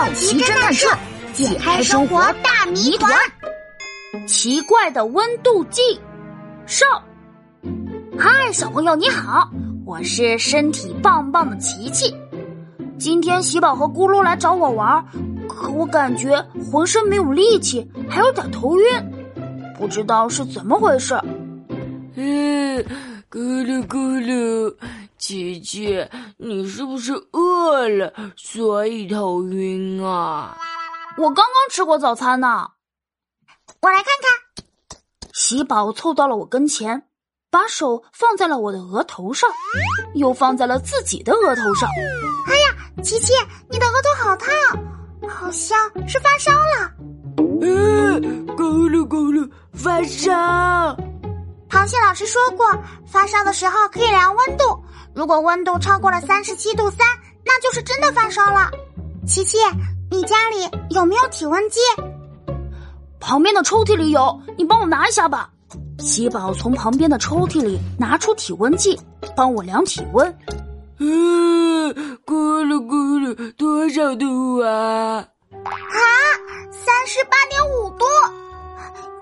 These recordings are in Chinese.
好奇侦探社解开生活大谜团。奇怪的温度计，上。嗨，小朋友你好，我是身体棒棒的琪琪。今天喜宝和咕噜来找我玩，可我感觉浑身没有力气，还有点头晕，不知道是怎么回事。嗯，咕噜咕噜。琪琪，你是不是饿了，所以头晕啊？我刚刚吃过早餐呢。我来看看。喜宝凑到了我跟前，把手放在了我的额头上，又放在了自己的额头上。哎呀，琪琪，你的额头好烫，好像是发烧了。嗯，咕噜咕噜，发烧。螃蟹老师说过，发烧的时候可以量温度。如果温度超过了三十七度三，那就是真的发烧了。琪琪，你家里有没有体温计？旁边的抽屉里有，你帮我拿一下吧。喜宝从旁边的抽屉里拿出体温计，帮我量体温。嗯，咕噜咕噜，多少度啊？啊，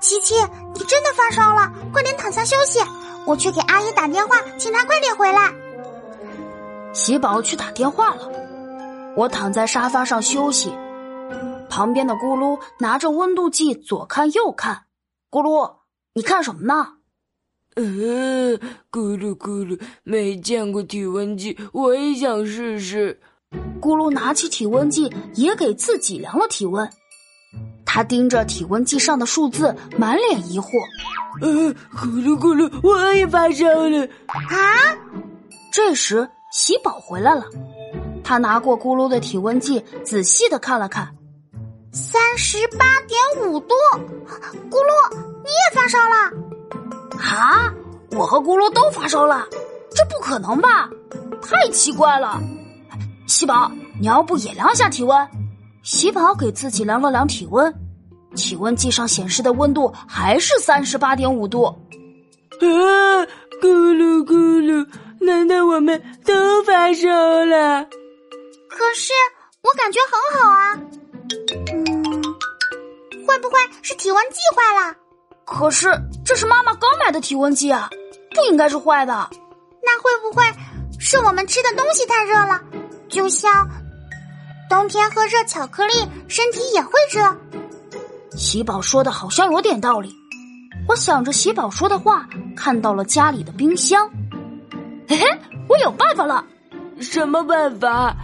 琪琪，你真的发烧了，快点躺下休息，我去给阿姨打电话，请她快点回来。喜宝去打电话了，我躺在沙发上休息，旁边的咕噜拿着温度计左看右看。咕噜，你看什么呢？嗯，咕噜咕噜，没见过体温计，我也想试试。咕噜拿起体温计，也给自己量了体温。他盯着体温计上的数字，满脸疑惑。呃，咕噜咕噜，我也发烧了。啊！这时。喜宝回来了，他拿过咕噜的体温计，仔细的看了看，三十八点五度。咕噜，你也发烧了？啊！我和咕噜都发烧了，这不可能吧？太奇怪了！喜宝，你要不也量下体温？喜宝给自己量了量体温，体温计上显示的温度还是三十八点五度。啊！咕噜咕噜。难道我们都发烧了？可是我感觉很好啊。嗯，会不会是体温计坏了？可是这是妈妈刚买的体温计啊，不应该是坏的。那会不会是我们吃的东西太热了？就像冬天喝热巧克力，身体也会热。喜宝说的好像有点道理。我想着喜宝说的话，看到了家里的冰箱。嘿嘿，我有办法了！什么办法？